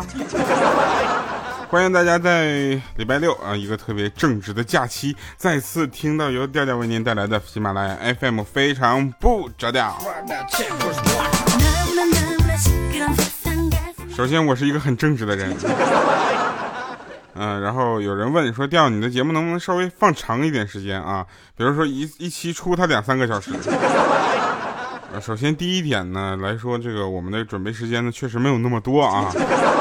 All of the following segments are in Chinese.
欢迎大家在礼拜六啊，一个特别正直的假期，再次听到由调调为您带来的喜马拉雅 FM，非常不着调。首先，我是一个很正直的人。嗯，然后有人问说，调你的节目能不能稍微放长一点时间啊？比如说一一期出它两三个小时。首先第一点呢来说，这个我们的准备时间呢确实没有那么多啊。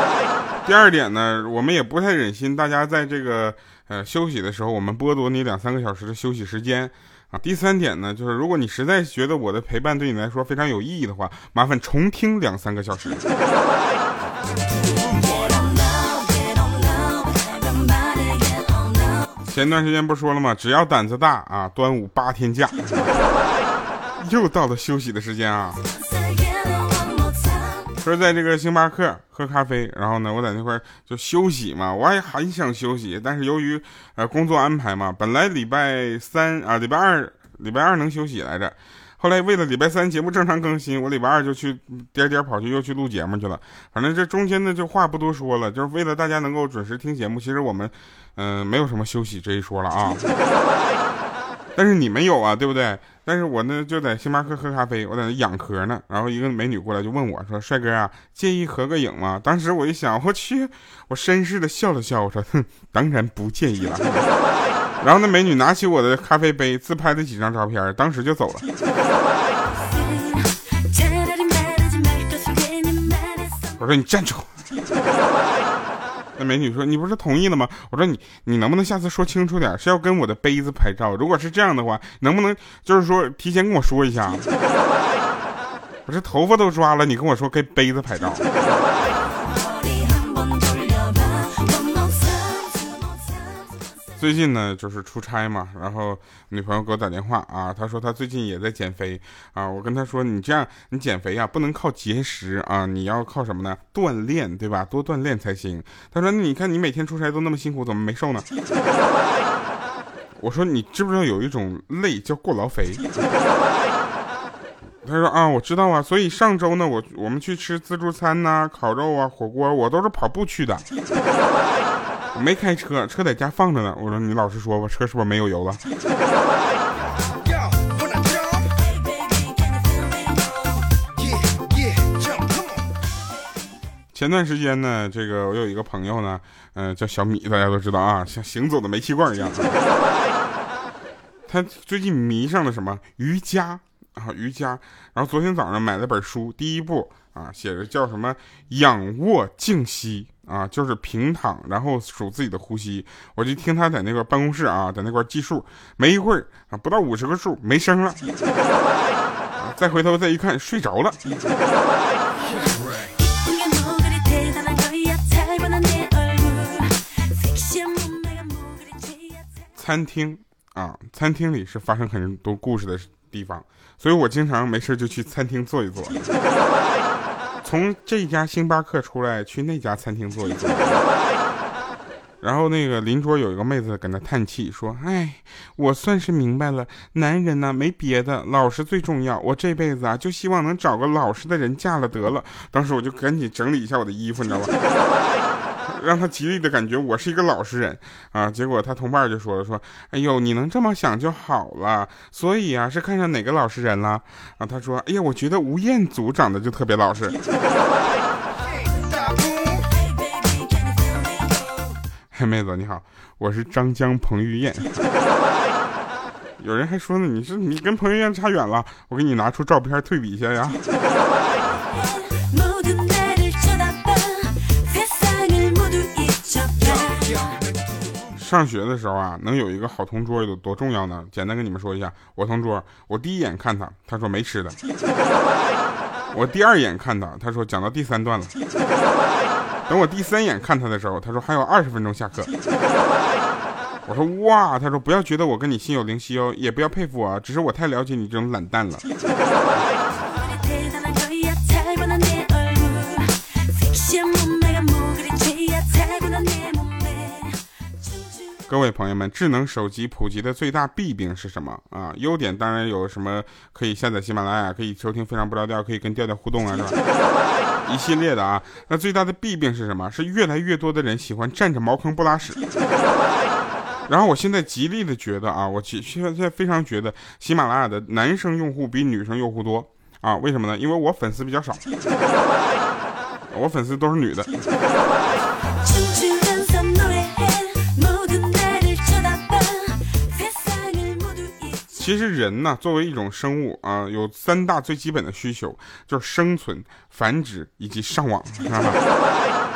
第二点呢，我们也不太忍心大家在这个呃休息的时候，我们剥夺你两三个小时的休息时间啊。第三点呢，就是如果你实在觉得我的陪伴对你来说非常有意义的话，麻烦重听两三个小时。前段时间不说了吗？只要胆子大啊，端午八天假。又到了休息的时间啊！说在这个星巴克喝咖啡，然后呢，我在那块就休息嘛，我也很想休息，但是由于呃工作安排嘛，本来礼拜三啊，礼拜二礼拜二能休息来着，后来为了礼拜三节目正常更新，我礼拜二就去颠颠跑去又去录节目去了。反正这中间呢，就话不多说了，就是为了大家能够准时听节目。其实我们嗯没有什么休息这一说了啊，但是你们有啊，对不对？但是我呢就在星巴克喝咖啡，我在那养壳呢。然后一个美女过来就问我说：“帅哥啊，介意合个影吗？”当时我一想，我去，我绅士的笑了笑，我说：“哼，当然不介意了。”然后那美女拿起我的咖啡杯，自拍了几张照片，当时就走了。我说：“你站住！”那美女说：“你不是同意了吗？”我说：“你你能不能下次说清楚点？是要跟我的杯子拍照？如果是这样的话，能不能就是说提前跟我说一下？我这头发都抓了，你跟我说跟杯子拍照？”最近呢，就是出差嘛，然后女朋友给我打电话啊，她说她最近也在减肥啊。我跟她说，你这样你减肥呀，不能靠节食啊，你要靠什么呢？锻炼，对吧？多锻炼才行。她说，那你看你每天出差都那么辛苦，怎么没瘦呢？我说，你知不知道有一种累叫过劳肥？她说啊，我知道啊。所以上周呢，我我们去吃自助餐呐，烤肉啊，火锅，我都是跑步去的。没开车，车在家放着呢。我说你老实说吧，车是不是没有油了？前段时间呢，这个我有一个朋友呢，嗯，叫小米，大家都知道啊，像行走的煤气罐一样。他最近迷上了什么瑜伽啊？瑜伽。然后昨天早上买了本书，第一部啊，写着叫什么仰卧静息。啊，就是平躺，然后数自己的呼吸。我就听他在那个办公室啊，在那块计数，没一会儿啊，不到五十个数，没声了。再回头再一看，睡着了。餐厅啊，餐厅里是发生很多故事的地方，所以我经常没事就去餐厅坐一坐。从这家星巴克出来，去那家餐厅坐一坐。然后那个邻桌有一个妹子搁那叹气说：“哎，我算是明白了，男人呢没别的，老实最重要。我这辈子啊，就希望能找个老实的人嫁了得了。”当时我就赶紧整理一下我的衣服，你知道吧？让他极力的感觉我是一个老实人啊，结果他同伴就说了说，哎呦，你能这么想就好了，所以啊是看上哪个老实人了啊？他说，哎呀，我觉得吴彦祖长得就特别老实。嘿，妹子你好，我是张江彭于晏。有人还说呢，你是你跟彭于晏差远了，我给你拿出照片对比一下呀。上学的时候啊，能有一个好同桌有多重要呢？简单跟你们说一下，我同桌，我第一眼看他，他说没吃的；我第二眼看他，他说讲到第三段了；等我第三眼看他的时候，他说还有二十分钟下课。我说哇，他说不要觉得我跟你心有灵犀哦，也不要佩服我，只是我太了解你这种懒蛋了。各位朋友们，智能手机普及的最大弊病是什么啊？优点当然有什么，可以下载喜马拉雅，可以收听非常不着调，可以跟调调互动啊，是吧？一系列的啊。那最大的弊病是什么？是越来越多的人喜欢占着茅坑不拉屎。然后我现在极力的觉得啊，我现现在非常觉得喜马拉雅的男生用户比女生用户多啊？为什么呢？因为我粉丝比较少，我粉丝都是女的。其实人呢，作为一种生物啊，有三大最基本的需求，就是生存、繁殖以及上网。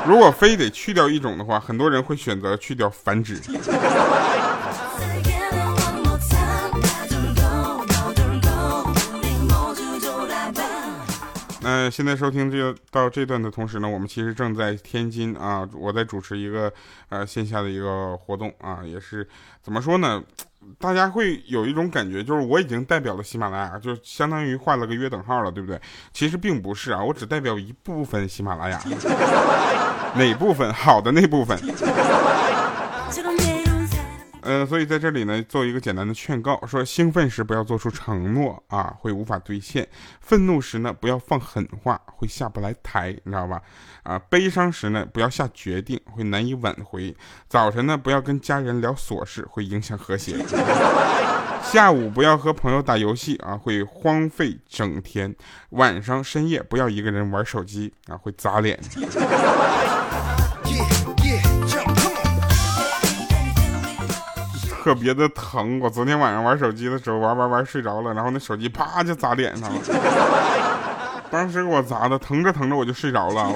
如果非得去掉一种的话，很多人会选择去掉繁殖。那现在收听这到这段的同时呢，我们其实正在天津啊，我在主持一个呃线下的一个活动啊，也是怎么说呢？大家会有一种感觉，就是我已经代表了喜马拉雅，就相当于画了个约等号了，对不对？其实并不是啊，我只代表一部分喜马拉雅，哪部分？好的那部分。呃，所以在这里呢，做一个简单的劝告，说兴奋时不要做出承诺啊，会无法兑现；愤怒时呢，不要放狠话，会下不来台，你知道吧？啊，悲伤时呢，不要下决定，会难以挽回；早晨呢，不要跟家人聊琐事，会影响和谐；下午不要和朋友打游戏啊，会荒废整天；晚上深夜不要一个人玩手机啊，会砸脸。特别的疼，我昨天晚上玩手机的时候，玩玩玩睡着了，然后那手机啪就砸脸上了，当时给我砸的，疼着疼着我就睡着了。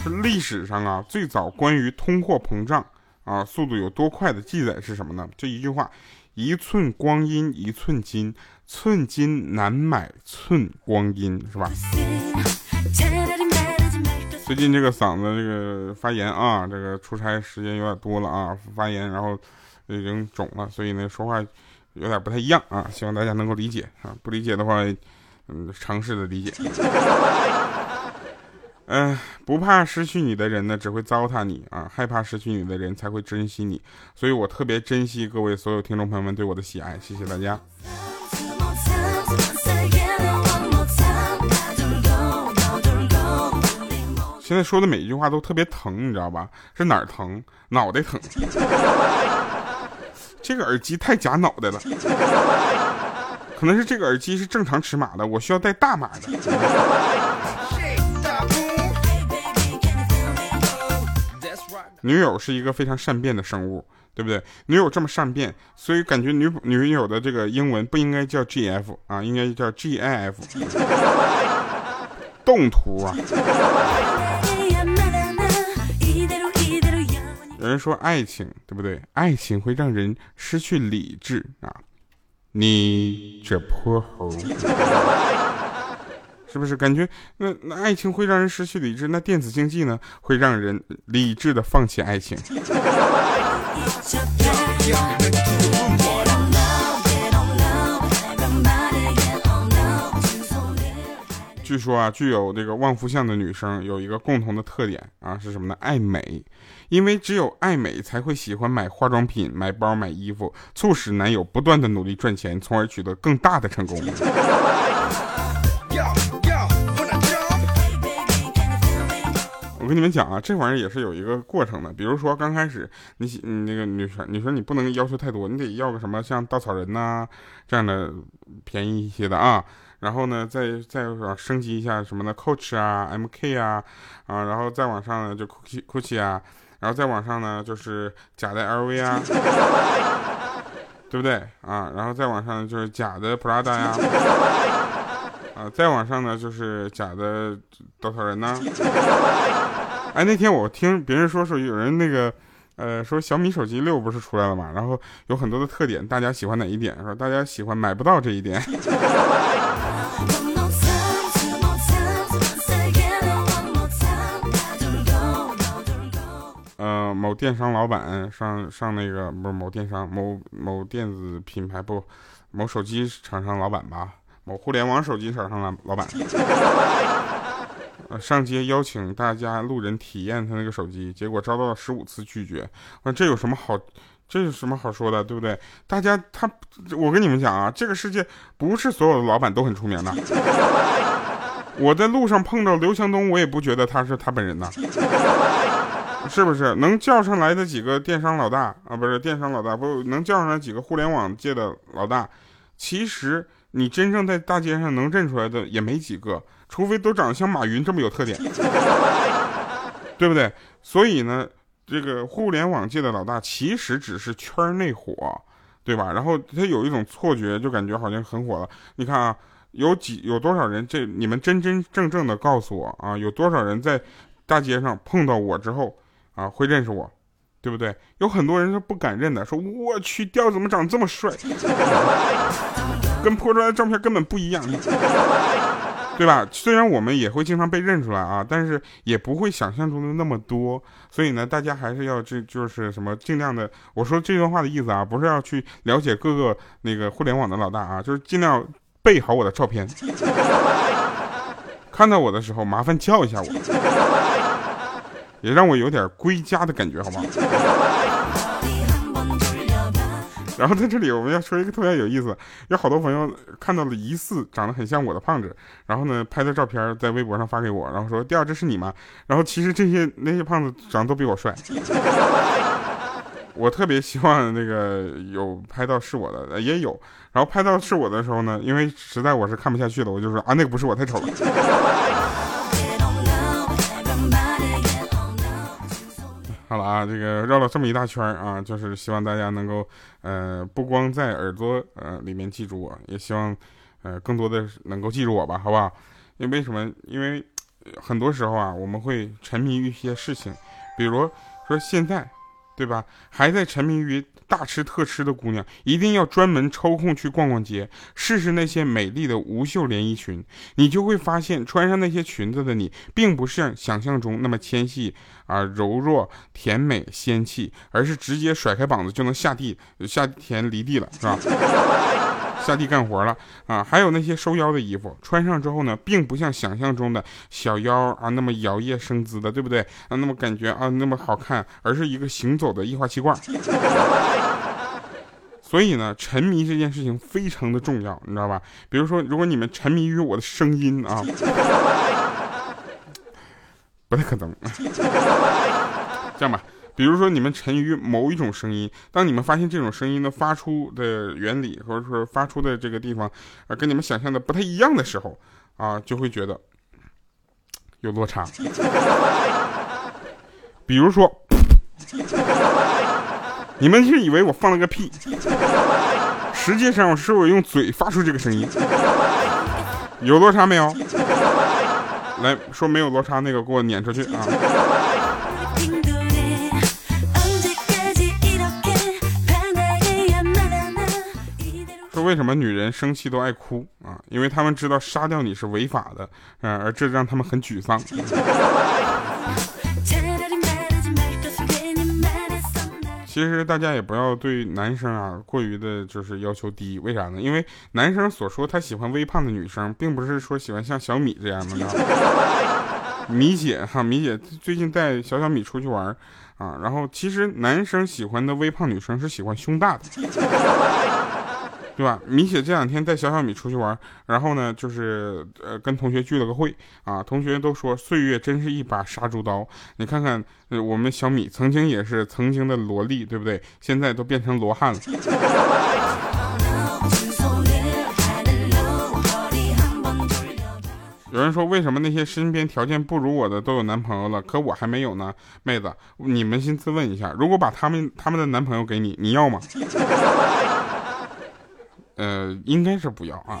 是历史上啊，最早关于通货膨胀啊速度有多快的记载是什么呢？就一句话：一寸光阴一寸金，寸金难买寸光阴，是吧？最近这个嗓子这个发炎啊，这个出差时间有点多了啊，发炎，然后已经肿了，所以呢说话有点不太一样啊，希望大家能够理解啊，不理解的话，嗯，尝试的理解。嗯，不怕失去你的人呢，只会糟蹋你啊；害怕失去你的人才会珍惜你，所以我特别珍惜各位所有听众朋友们对我的喜爱，谢谢大家。现在说的每一句话都特别疼，你知道吧？是哪儿疼？脑袋疼。这个耳机太夹脑袋了，可能是这个耳机是正常尺码的，我需要带大码的。女友是一个非常善变的生物，对不对？女友这么善变，所以感觉女女友的这个英文不应该叫 G F 啊，应该叫 G I F。动图啊！有人说爱情对不对？爱情会让人失去理智啊！你这泼猴，是不是感觉那那爱情会让人失去理智？那电子竞技呢，会让人理智的放弃爱情？据说啊，具有这个旺夫相的女生有一个共同的特点啊，是什么呢？爱美，因为只有爱美才会喜欢买化妆品、买包、买衣服，促使男友不断的努力赚钱，从而取得更大的成功。我跟你们讲啊，这玩意儿也是有一个过程的。比如说刚开始，你你那个女生，你说你不能要求太多，你得要个什么像稻草人呐这样的便宜一些的啊。然后呢，再再往升级一下什么呢？Coach 啊，MK 啊，啊，然后再往上呢就 Gucci Gucci 啊，然后再往上呢就是假的 LV 啊，对不对啊？然后再往上就是假的 Prada 呀，啊，再往上呢就是假的稻草人呢。哎，那天我听别人说说有人那个，呃，说小米手机六不是出来了嘛？然后有很多的特点，大家喜欢哪一点？说大家喜欢买不到这一点。某电商老板上上那个不是某电商某某电子品牌不，某手机厂商老板吧，某互联网手机厂商老老板，呃，上街邀请大家路人体验他那个手机，结果遭到了十五次拒绝。那这有什么好？这有什么好说的，对不对？大家他，我跟你们讲啊，这个世界不是所有的老板都很出名的。我在路上碰到刘强东，我也不觉得他是他本人呐，是不是？能叫上来的几个电商老大啊，不是电商老大，不能叫上来几个互联网界的老大，其实你真正在大街上能认出来的也没几个，除非都长得像马云这么有特点，对不对？所以呢，这个互联网界的老大其实只是圈内火，对吧？然后他有一种错觉，就感觉好像很火了。你看啊。有几有多少人？这你们真真正正的告诉我啊！有多少人在大街上碰到我之后啊，会认识我，对不对？有很多人是不敢认的，说我去，调怎么长这么帅，跟拍出来的照片根本不一样，对吧？虽然我们也会经常被认出来啊，但是也不会想象中的那么多。所以呢，大家还是要这就是什么，尽量的。我说这段话的意思啊，不是要去了解各个那个互联网的老大啊，就是尽量。备好我的照片，看到我的时候麻烦叫一下我，也让我有点归家的感觉，好吗？然后在这里我们要说一个特别有意思，有好多朋友看到了疑似长得很像我的胖子，然后呢拍的照片在微博上发给我，然后说第二这是你吗？然后其实这些那些胖子长得都比我帅。我特别希望那个有拍到是我的，也有。然后拍到是我的时候呢，因为实在我是看不下去了，我就说啊，那个不是我，太丑了。啊，这个绕了这么一大圈啊，就是希望大家能够呃，不光在耳朵呃里面记住我，也希望呃更多的能够记住我吧，好不好？因为什么？因为很多时候啊，我们会沉迷于一些事情，比如说现在。对吧？还在沉迷于大吃特吃的姑娘，一定要专门抽空去逛逛街，试试那些美丽的无袖连衣裙，你就会发现，穿上那些裙子的你，并不是想象中那么纤细啊、柔弱、甜美、仙气，而是直接甩开膀子就能下地、下田犁地了，是吧？下地干活了啊！还有那些收腰的衣服，穿上之后呢，并不像想象中的小腰啊那么摇曳生姿的，对不对啊？那么感觉啊那么好看，而是一个行走的液化气罐。所以呢，沉迷这件事情非常的重要，你知道吧？比如说，如果你们沉迷于我的声音啊，不太可能。这样吧。比如说，你们沉于某一种声音，当你们发现这种声音的发出的原理，或者说发出的这个地方，啊，跟你们想象的不太一样的时候，啊，就会觉得有落差。比如说，你们是以为我放了个屁，实际上是我用嘴发出这个声音，有落差没有？来说没有落差那个，给我撵出去啊！为什么女人生气都爱哭啊？因为他们知道杀掉你是违法的，嗯，而这让他们很沮丧。其实大家也不要对男生啊过于的就是要求低，为啥呢？因为男生所说他喜欢微胖的女生，并不是说喜欢像小米这样的。米姐哈，米姐最近带小小米出去玩啊，然后其实男生喜欢的微胖女生是喜欢胸大的。对吧？米姐这两天带小小米出去玩，然后呢，就是呃跟同学聚了个会啊，同学都说岁月真是一把杀猪刀。你看看，呃，我们小米曾经也是曾经的萝莉，对不对？现在都变成罗汉了。有人说，为什么那些身边条件不如我的都有男朋友了，可我还没有呢？妹子，你扪心自问一下，如果把他们他们的男朋友给你，你要吗？呃，应该是不要啊。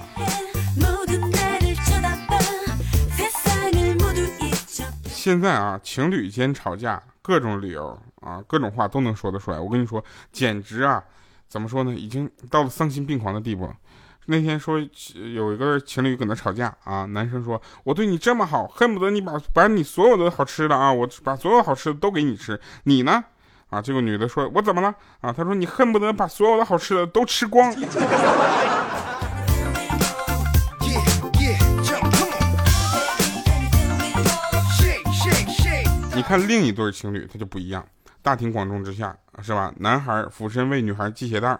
现在啊，情侣间吵架，各种理由啊，各种话都能说得出来。我跟你说，简直啊，怎么说呢，已经到了丧心病狂的地步。那天说有一个情侣搁那吵架啊，男生说：“我对你这么好，恨不得你把把你所有的好吃的啊，我把所有好吃的都给你吃，你呢？”啊，这个女的说：“我怎么了？”啊，她说：“你恨不得把所有的好吃的都吃光。”你看另一对情侣，他就不一样。大庭广众之下，是吧？男孩俯身为女孩系鞋带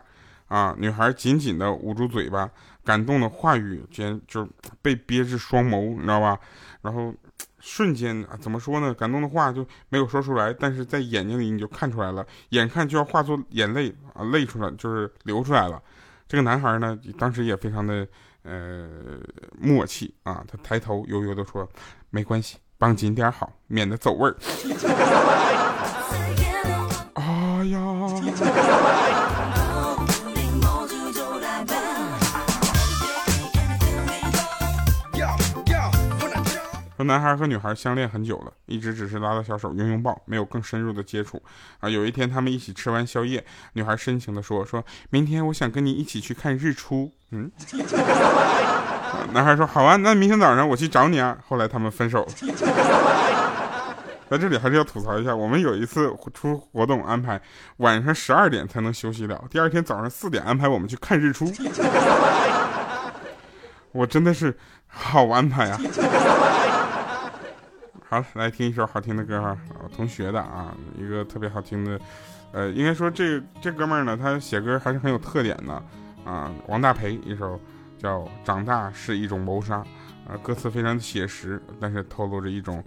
啊，女孩紧紧的捂住嘴巴，感动的话语间就被憋至双眸，你知道吧？然后瞬间啊怎么说呢？感动的话就没有说出来，但是在眼睛里你就看出来了，眼看就要化作眼泪啊，泪出来就是流出来了。这个男孩呢，当时也非常的呃默契啊，他抬头悠悠的说：“没关系，绑紧点好，免得走味儿。”哎呀！说男孩和女孩相恋很久了，一直只是拉拉小手、拥拥抱，没有更深入的接触。啊，有一天他们一起吃完宵夜，女孩深情的说：“说明天我想跟你一起去看日出。”嗯，男孩说：“好啊，那明天早上我去找你啊。”后来他们分手了。在这里还是要吐槽一下，我们有一次出活动安排晚上十二点才能休息了，第二天早上四点安排我们去看日出。我真的是好安排啊！好，来听一首好听的歌哈，我同学的啊，一个特别好听的，呃，应该说这这哥们儿呢，他写歌还是很有特点的啊。王大培一首叫《长大是一种谋杀》，啊，歌词非常的写实，但是透露着一种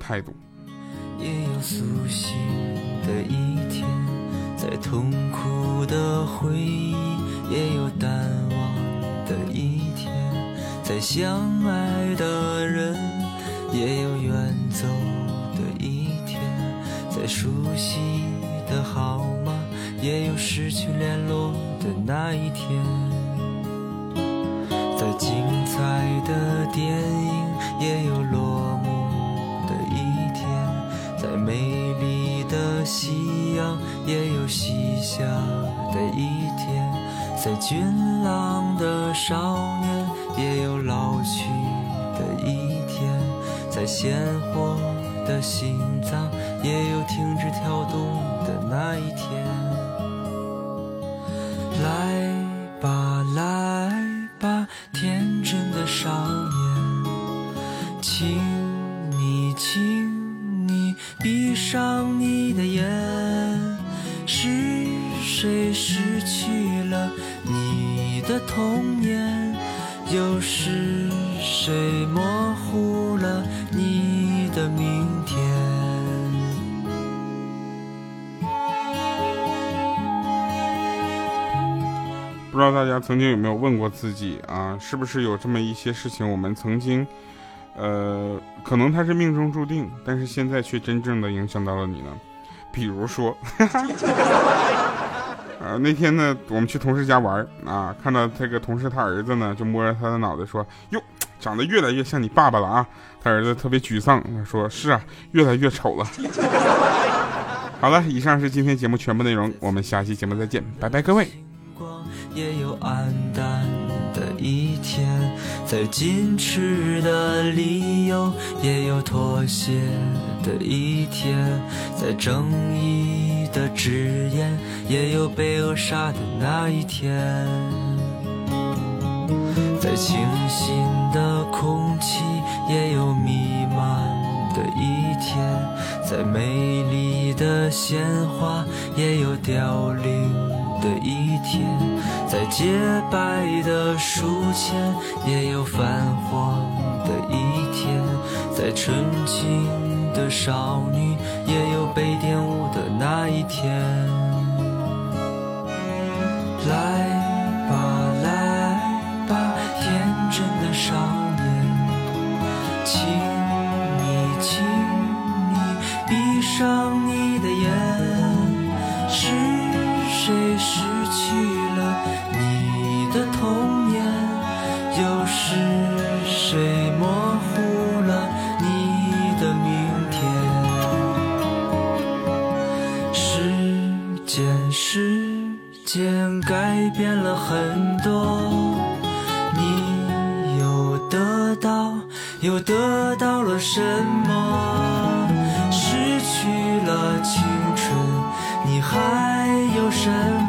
态度。也有苏醒的一天，在痛苦的回忆，也有淡忘的一天，在相爱的人。也有远走的一天，在熟悉的号码，也有失去联络的那一天，再精彩的电影，也有落幕的一天，再美丽的夕阳，也有西下的一天，再俊朗的少年，也有老去的一天。在鲜活的心脏，也有停止跳动的那一天。来不知道大家曾经有没有问过自己啊，是不是有这么一些事情，我们曾经，呃，可能它是命中注定，但是现在却真正的影响到了你呢？比如说，呃，那天呢，我们去同事家玩啊，看到这个同事他儿子呢，就摸着他的脑袋说：“哟。”长得越来越像你爸爸了啊！他儿子特别沮丧，他说：“是啊，越来越丑了。”好了，以上是今天节目全部内容，我们下期节目再见，拜拜，各位。也有暗淡的一天，在矜持的理由，也有妥协的一天，在正义的直言，也有被扼杀的那一天。在清新的空气，也有弥漫的一天；在美丽的鲜花，也有凋零的一天；在洁白的书签，也有泛黄的一天；在纯情的少女，也有被玷污的那一天。又得到了什么？失去了青春，你还有什么？